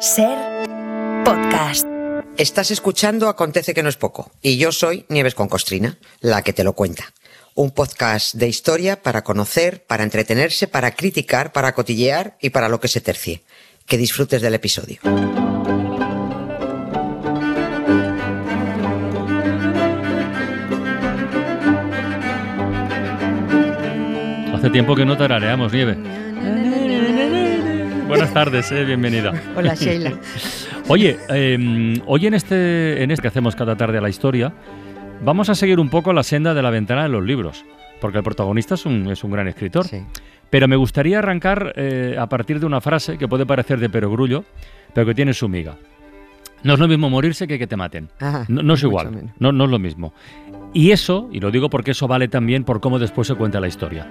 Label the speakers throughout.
Speaker 1: Ser podcast.
Speaker 2: Estás escuchando Acontece que no es poco y yo soy Nieves con Costrina, la que te lo cuenta. Un podcast de historia para conocer, para entretenerse, para criticar, para cotillear y para lo que se tercie. Que disfrutes del episodio.
Speaker 3: Hace tiempo que no tarareamos, Nieve. Buenas tardes, eh, bienvenida.
Speaker 4: Hola, Sheila.
Speaker 3: Oye, eh, hoy en este, en este que hacemos cada tarde a la historia, vamos a seguir un poco la senda de la ventana de los libros, porque el protagonista es un, es un gran escritor.
Speaker 4: Sí.
Speaker 3: Pero me gustaría arrancar eh, a partir de una frase que puede parecer de perogrullo, pero que tiene su miga. No es lo mismo morirse que que te maten.
Speaker 4: Ajá,
Speaker 3: No, no es igual, no, no es lo mismo. Y eso, y lo digo porque eso vale también por cómo después se cuenta la historia.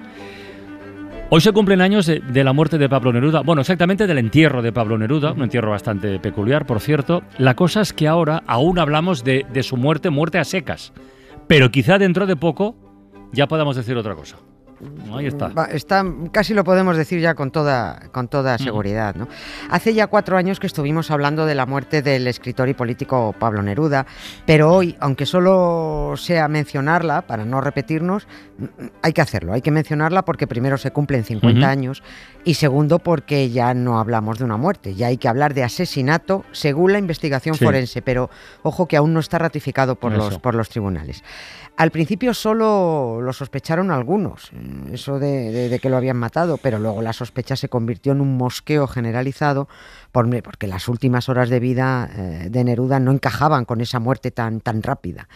Speaker 3: Hoy se cumplen años de, de la muerte de Pablo Neruda, bueno, exactamente del entierro de Pablo Neruda, un entierro bastante peculiar, por cierto. La cosa es que ahora aún hablamos de su muerte, muerte a secas, pero quizá dentro de poco ya podamos decir otra cosa. Ahí está.
Speaker 4: Casi lo podemos decir ya con toda, con toda seguridad. ¿no? Hace ya cuatro años que estuvimos hablando de la muerte del escritor y político Pablo Neruda, pero hoy, aunque solo sea mencionarla, para no repetirnos, hay que hacerlo, hay que mencionarla porque primero se cumplen 50
Speaker 3: Ujú.
Speaker 4: años y segundo porque ya no hablamos de una muerte, ya hay que hablar de asesinato según la investigación
Speaker 3: Sí.
Speaker 4: forense, pero ojo que aún no está ratificado por,
Speaker 3: Eso.
Speaker 4: los, por los tribunales. Al principio solo lo sospecharon algunos, eso de, que lo habían matado, pero luego la sospecha se convirtió en un mosqueo generalizado por- porque las últimas horas de vida eh, de Neruda no encajaban con esa muerte tan, tan rápida.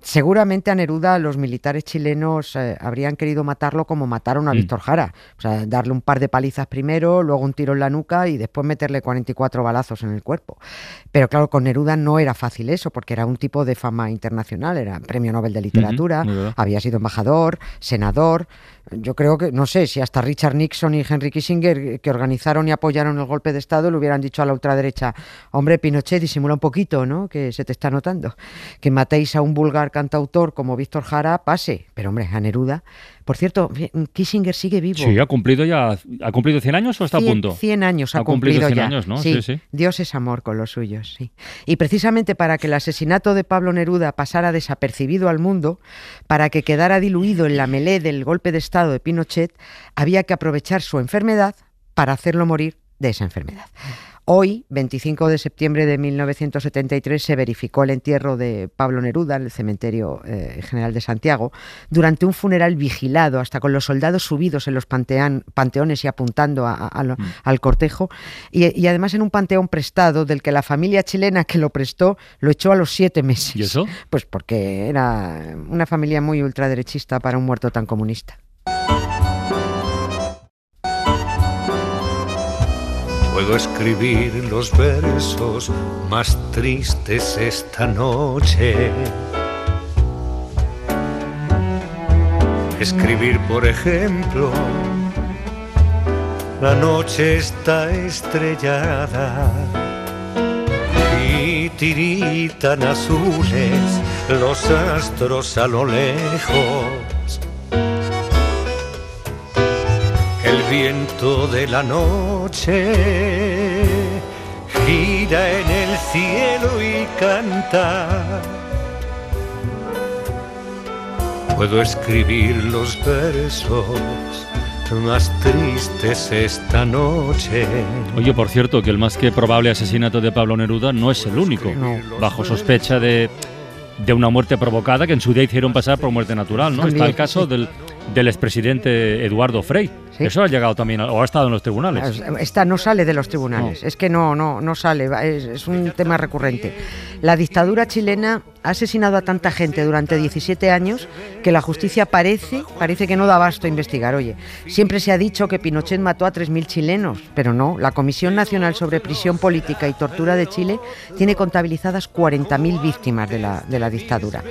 Speaker 4: Seguramente a Neruda los militares chilenos eh, habrían querido matarlo como mataron a
Speaker 3: Mm.
Speaker 4: Víctor Jara, o sea, darle un par de palizas primero, luego un tiro en la nuca y después meterle 44 balazos en el cuerpo. Pero claro, con Neruda no era fácil eso, porque era un tipo de fama internacional, era premio Nobel de Literatura, había sido embajador, senador. Yo creo que, no sé, si hasta Richard Nixon y Henry Kissinger, eh, que organizaron y apoyaron el golpe de Estado, le hubieran dicho a la ultraderecha, hombre, Pinochet, disimula un poquito, ¿no? Que se te está notando. Que matéis a un vulgar cantautor como Víctor Jara, pase. Pero, hombre, a Neruda. Por cierto, Kissinger sigue vivo.
Speaker 3: Sí, ha cumplido ya, ¿ha cumplido 100 años o está a
Speaker 4: 100
Speaker 3: punto?
Speaker 4: 100 años ha,
Speaker 3: Ha cumplido
Speaker 4: cumplido
Speaker 3: 100
Speaker 4: ya.
Speaker 3: años, ¿no?
Speaker 4: Sí,
Speaker 3: Sí, sí.
Speaker 4: Dios es amor con los suyos, sí. Y precisamente para que el asesinato de Pablo Neruda pasara desapercibido al mundo, para que quedara diluido en la melé del golpe de Estado de Pinochet, había que aprovechar su enfermedad para hacerlo morir de esa enfermedad. Hoy, 25 de septiembre de 1973, se verificó el entierro de Pablo Neruda en el cementerio eh, general de Santiago, durante un funeral vigilado, hasta con los soldados subidos en los panteán- panteones y apuntando a- a- a lo- al cortejo, y, y además en un panteón prestado del que la familia chilena que lo prestó lo echó a los siete meses.
Speaker 3: ¿Y eso?
Speaker 4: Pues porque era una familia muy ultraderechista para un muerto tan comunista.
Speaker 5: Escribir los versos más tristes esta noche. Escribir, por ejemplo, la noche está estrellada y tiritan azules los astros a lo lejos. Viento de la noche gira en el cielo y canta. Puedo escribir los versos más tristes esta noche.
Speaker 3: Oye, por cierto, que el más que probable asesinato de Pablo Neruda no es el único. Bajo sospecha de, de una muerte provocada que en su día hicieron pasar por muerte natural, ¿no? Está el caso del, del expresidente Eduardo Frei.
Speaker 4: Sí.
Speaker 3: Eso ha llegado también, o ha estado en los tribunales.
Speaker 4: Esta no sale de los tribunales, es que no, no, no sale, es un tema recurrente. La dictadura chilena ha asesinado a tanta gente durante 17 años que la justicia parece, parece que no da abasto a investigar. Oye, siempre se ha dicho que Pinochet mató a 3.000 chilenos, pero no, la Comisión Nacional sobre Prisión Política y Tortura de Chile tiene contabilizadas 40.000 víctimas de la, de la dictadura.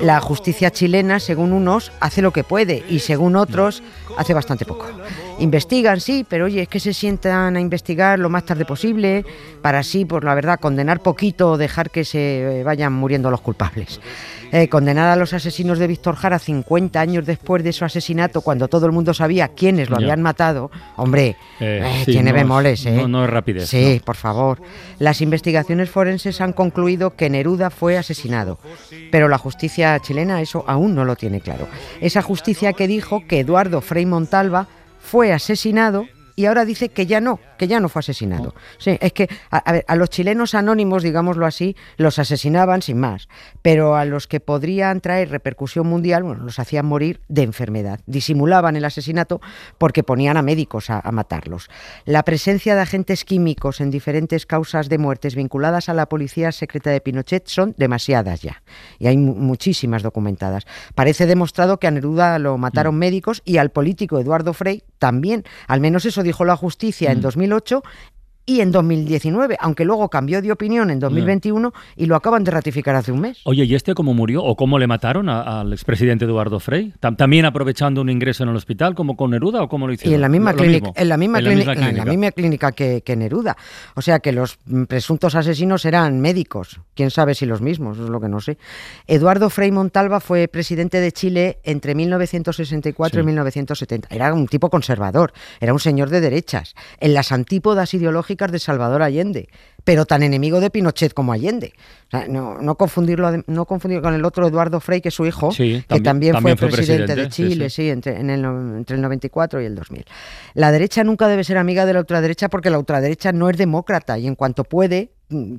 Speaker 4: La justicia chilena, según unos, hace lo que puede y según otros, hace bastante poco. Investigan, sí, pero oye, es que se sientan a investigar lo más tarde posible para así, por la verdad, condenar poquito o dejar que se vayan muriendo los culpables. Eh, condenar a los asesinos de Víctor Jara 50 años después de su asesinato, cuando todo el mundo sabía quiénes lo
Speaker 3: Ya.
Speaker 4: habían matado, hombre,
Speaker 3: Eh,
Speaker 4: eh,
Speaker 3: sí,
Speaker 4: tiene
Speaker 3: no es-
Speaker 4: bemoles, ¿eh?
Speaker 3: no- no es rapidez,
Speaker 4: Sí,
Speaker 3: no.
Speaker 4: por favor. Las investigaciones forenses han concluido que Neruda fue asesinado, pero la justicia chilena eso aún no lo tiene claro. Esa justicia que dijo que Eduardo Frei Montalva fue asesinado y ahora dice que ya no, que ya no fue asesinado. Sí, es que a, a ver, a los chilenos anónimos, digámoslo así, los asesinaban sin más, pero a los que podrían traer repercusión mundial, bueno, los hacían morir de enfermedad. Disimulaban el asesinato porque ponían a médicos a, a matarlos. La presencia de agentes químicos en diferentes causas de muertes vinculadas a la policía secreta de Pinochet son demasiadas ya, y hay mu- muchísimas documentadas. Parece demostrado que a Neruda lo mataron médicos y al político Eduardo Frei también, al menos eso dijo la justicia en 2008 y en 2019, aunque luego cambió de opinión en 2021 y lo acaban de ratificar hace un mes.
Speaker 3: Oye, ¿y este cómo murió o cómo le mataron a- al expresidente Eduardo? ¿Tam- ¿También aprovechando un ingreso en el hospital como con Neruda o cómo lo hicieron?
Speaker 4: Y en la misma clínica, en la misma,
Speaker 3: En la
Speaker 4: clínica,
Speaker 3: misma
Speaker 4: en la misma clínica que, que Neruda. O sea que los presuntos asesinos eran médicos. Quién sabe si los mismos, es lo que no sé. Eduardo Frei Montalva fue presidente de Chile entre 1964 y
Speaker 3: Sí.
Speaker 4: 1970. Era un tipo conservador, era un señor de derechas, en las antípodas ideológicas de Salvador Allende, pero tan enemigo de Pinochet como Allende. O sea, no, no confundirlo, no confundirlo con el otro Eduardo Frei, que es su hijo,
Speaker 3: Sí,
Speaker 4: que
Speaker 3: también-
Speaker 4: también,
Speaker 3: también
Speaker 4: fue, presidente, de
Speaker 3: sí,
Speaker 4: Chile,
Speaker 3: sí.
Speaker 4: sí, entre, en el entre el 94 y el 2000. La derecha nunca debe ser amiga de la ultraderecha porque la ultraderecha no es demócrata y en cuanto puede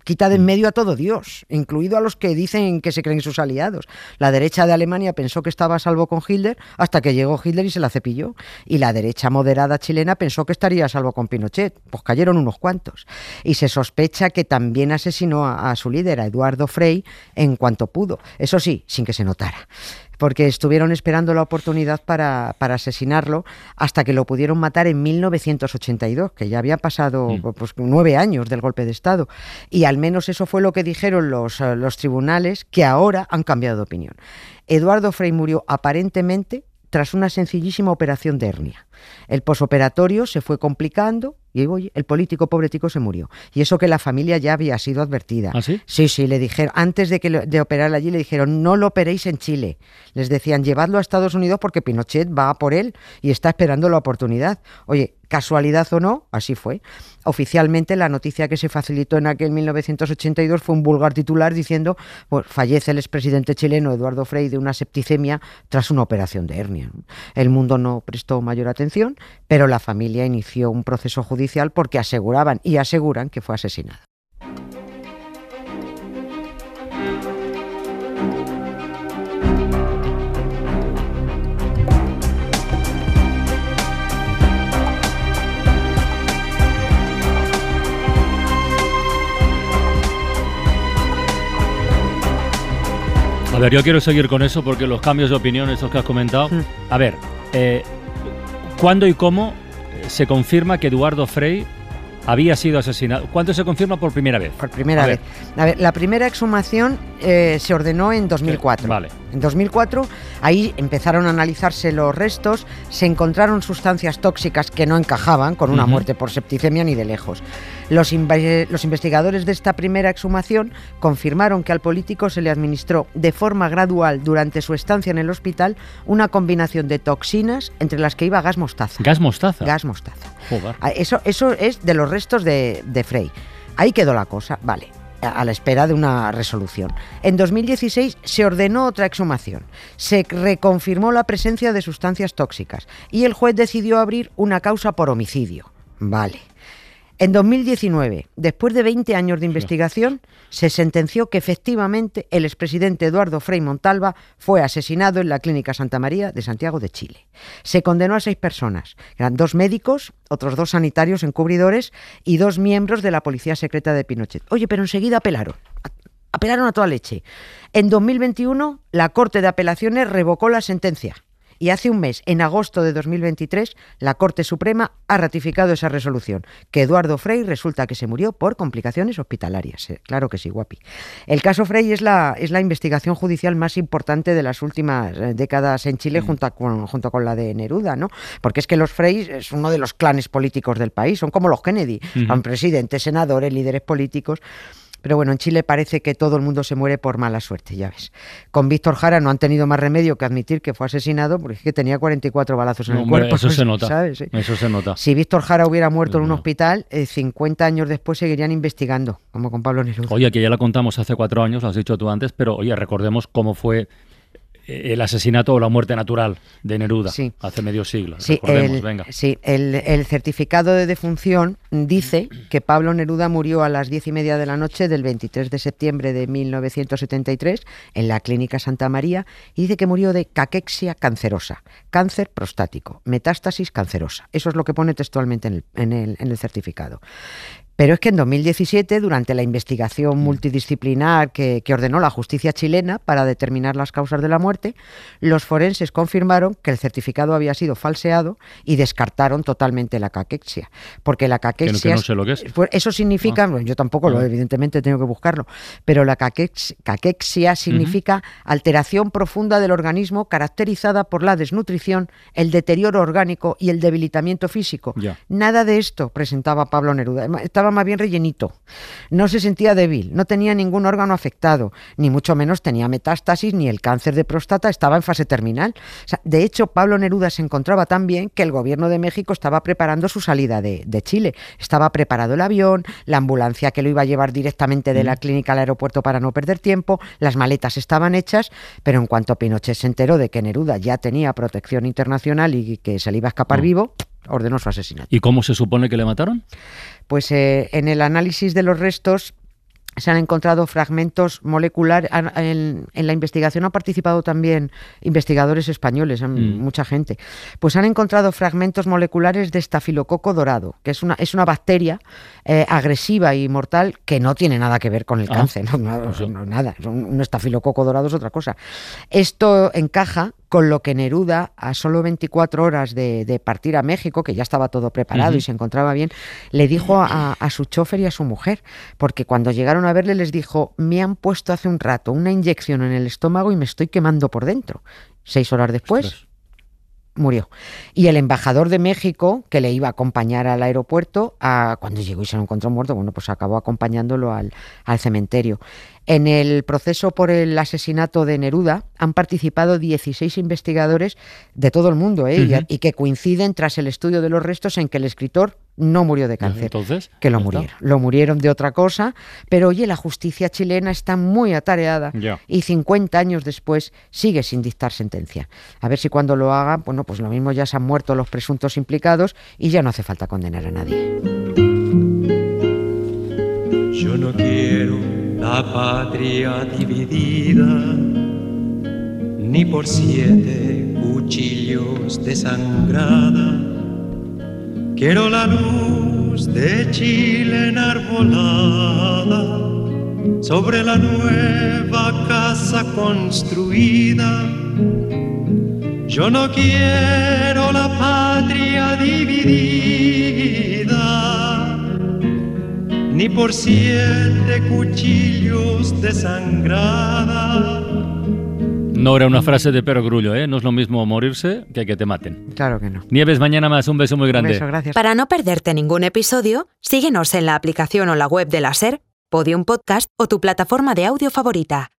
Speaker 4: quita de en medio a todo Dios, incluido a los que dicen que se creen sus aliados. La derecha de Alemania pensó que estaba a salvo con Hitler hasta que llegó Hitler y se la cepilló. Y la derecha moderada chilena pensó que estaría a salvo con Pinochet. Pues cayeron unos cuantos. Y se sospecha que también asesinó a, a su líder, a Eduardo Frei, en cuanto pudo. Eso sí, sin que se notara porque estuvieron esperando la oportunidad para, para asesinarlo hasta que lo pudieron matar en 1982, que ya había pasado
Speaker 3: Mm.
Speaker 4: pues, nueve años del golpe de Estado. Y al menos eso fue lo que dijeron los, eh, los tribunales, que ahora han cambiado de opinión. Eduardo Frei murió aparentemente tras una sencillísima operación de hernia. El posoperatorio se fue complicando y el político pobretico se murió. Y eso que la familia ya había sido advertida.
Speaker 3: ¿Ah, sí?
Speaker 4: Sí, sí, le dijeron, antes de, que lo- de operar allí, le dijeron, no lo operéis en Chile. Les decían, llevadlo a Estados Unidos porque Pinochet va a por él y está esperando la oportunidad. Oye, casualidad o no, así fue. Oficialmente la noticia que se facilitó en aquel 1982 fue un vulgar titular diciendo, pues, fallece el expresidente chileno Eduardo Frei de una septicemia tras una operación de hernia. El mundo no prestó mayor atención, pero la familia inició un proceso judicial porque aseguraban y aseguran que fue asesinado.
Speaker 3: A ver, yo quiero seguir con eso porque los cambios de opinión, esos que has comentado.
Speaker 4: Mm.
Speaker 3: A ver, eh, ¿cuándo y cómo eh, se confirma que Eduardo Frei había sido asesinado? ¿Cuándo se confirma por primera vez?
Speaker 4: Por primera
Speaker 3: A
Speaker 4: vez.
Speaker 3: ver.
Speaker 4: A ver, la primera exhumación eh, se ordenó en 2004.
Speaker 3: Vale.
Speaker 4: En 2004, ahí empezaron a analizarse los restos, se encontraron sustancias tóxicas que no encajaban con una muerte por septicemia ni de lejos. Los, inve- los investigadores de esta primera exhumación confirmaron que al político se le administró de forma gradual durante su estancia en el hospital una combinación de toxinas entre las que iba gas mostaza.
Speaker 3: Gas mostaza.
Speaker 4: Gas mostaza.
Speaker 3: Joder.
Speaker 4: Ah, Eso, eso es de los restos de, de Frey. Ahí quedó la cosa, vale, a la espera de una resolución. En 2016 se ordenó otra exhumación, se reconfirmó la presencia de sustancias tóxicas y el juez decidió abrir una causa por homicidio. Vale. En 2019, después de 20 años de investigación, se sentenció que efectivamente el expresidente Eduardo Frei Montalva fue asesinado en la Clínica Santa María de Santiago de Chile. Se condenó a seis personas, eran dos médicos, otros dos sanitarios encubridores y dos miembros de la Policía Secreta de Pinochet. Oye, pero enseguida apelaron. Apelaron a toda leche. En 2021, la Corte de Apelaciones revocó la sentencia Y hace un mes, en agosto de 2023, la Corte Suprema ha ratificado esa resolución, que Eduardo Frey resulta que se murió por complicaciones hospitalarias. Eh, claro que sí, guapi. El caso Frey es la, es la investigación judicial más importante de las últimas eh, décadas en Chile junto, con, junto con la de Neruda, ¿no? Porque es que los Frey es uno de los clanes políticos del país, son como los Kennedy, son presidentes, senadores, líderes políticos. Pero bueno, en Chile parece que todo el mundo se muere por mala suerte, ya ves. Con Víctor Jara no han tenido más remedio que admitir que fue asesinado porque es que tenía 44 balazos en
Speaker 3: No,
Speaker 4: el
Speaker 3: hombre,
Speaker 4: cuerpo.
Speaker 3: eso se nota.
Speaker 4: ¿sabes? Sí.
Speaker 3: Eso se nota.
Speaker 4: Si Víctor Jara hubiera muerto en un hospital, eh, 50 años después seguirían investigando, como con Pablo Neruda.
Speaker 3: Oye, que ya la contamos hace cuatro años, lo has dicho tú antes, pero oye, recordemos cómo fue el asesinato o la muerte natural de Neruda
Speaker 4: Sí.
Speaker 3: hace medio siglo.
Speaker 4: Sí, el,
Speaker 3: venga.
Speaker 4: sí, el, el certificado de defunción dice que Pablo Neruda murió a las diez y media de la noche del 23 de septiembre de 1973 en la Clínica Santa María y dice que murió de caquexia cancerosa, cáncer prostático, metástasis cancerosa. Eso es lo que pone textualmente en el, en el- en el certificado. Pero es que en 2017, durante la investigación multidisciplinar que, que ordenó la justicia chilena para determinar las causas de la muerte, los forenses confirmaron que el certificado había sido falseado y descartaron totalmente la caquexia. Porque la caquexia...
Speaker 3: que no sé lo que es.
Speaker 4: Pues eso significa, bueno, yo tampoco lo,
Speaker 3: Ah.
Speaker 4: evidentemente tengo que buscarlo, pero la caquex- caquexia significa alteración profunda del organismo caracterizada por la desnutrición, el deterioro orgánico y el debilitamiento físico.
Speaker 3: Ya.
Speaker 4: Nada de esto presentaba Pablo Neruda. Estaba más bien rellenito. No se sentía débil, no tenía ningún órgano afectado, ni mucho menos tenía metástasis, ni el cáncer de próstata estaba en fase terminal. O sea, de hecho, Pablo Neruda se encontraba tan bien que el gobierno de México estaba preparando su salida de, de Chile. Estaba preparado el avión, la ambulancia que lo iba a llevar directamente de la clínica al aeropuerto para no perder tiempo, las maletas estaban hechas, pero en cuanto Pinochet se enteró de que Neruda ya tenía protección internacional y que se le iba a escapar
Speaker 3: Mm.
Speaker 4: vivo, ordenó su asesinato.
Speaker 3: ¿Y cómo se supone que le mataron?
Speaker 4: Pues eh, en el análisis de los restos se han encontrado fragmentos moleculares. En, en la investigación han participado también investigadores españoles,
Speaker 3: Mm.
Speaker 4: mucha gente. Pues han encontrado fragmentos moleculares de estafilococo dorado, que es una, es una bacteria eh, agresiva y mortal que no tiene nada que ver con el
Speaker 3: Ah,
Speaker 4: cáncer. No, no,
Speaker 3: pues
Speaker 4: no, nada. Un, un estafilococo dorado es otra cosa. Esto encaja con lo que Neruda, a solo 24 horas de, de partir a México, que ya estaba todo preparado y se encontraba bien, le dijo a, a su chofer y a su mujer, porque cuando llegaron a verle les dijo, me han puesto hace un rato una inyección en el estómago y me estoy quemando por dentro. Seis horas después,
Speaker 3: Ostras.
Speaker 4: Murió. Y el embajador de México, que le iba a acompañar al aeropuerto, a- cuando llegó y se lo encontró muerto, bueno, pues acabó acompañándolo al, al cementerio. En el proceso por el asesinato de Neruda han participado 16 investigadores de todo el mundo ¿eh? Y, que coinciden tras el estudio de los restos en que el escritor no murió de cáncer.
Speaker 3: Entonces,
Speaker 4: que lo
Speaker 3: está.
Speaker 4: murieron. Lo murieron de otra cosa, pero oye, la justicia chilena está muy atareada
Speaker 3: Ya.
Speaker 4: y 50 años después sigue sin dictar sentencia. A ver si cuando lo hagan, bueno, pues lo mismo ya se han muerto los presuntos implicados y ya no hace falta condenar a nadie.
Speaker 6: Yo no quiero la patria dividida, ni por siete cuchillos desangrada. Quiero la luz de Chile enarbolada sobre la nueva casa construida. Yo no quiero la patria dividida ni por siete cuchillos desangrada.
Speaker 3: No era una frase de Pero Grullo, ¿eh? No es lo mismo morirse que que te maten.
Speaker 4: Claro que no.
Speaker 3: Nieves, mañana más. Un beso muy
Speaker 4: Un
Speaker 3: grande.
Speaker 4: beso, gracias.
Speaker 1: Para no perderte ningún episodio, síguenos en la aplicación o la web de la SER, Podium Podcast o tu plataforma de audio favorita.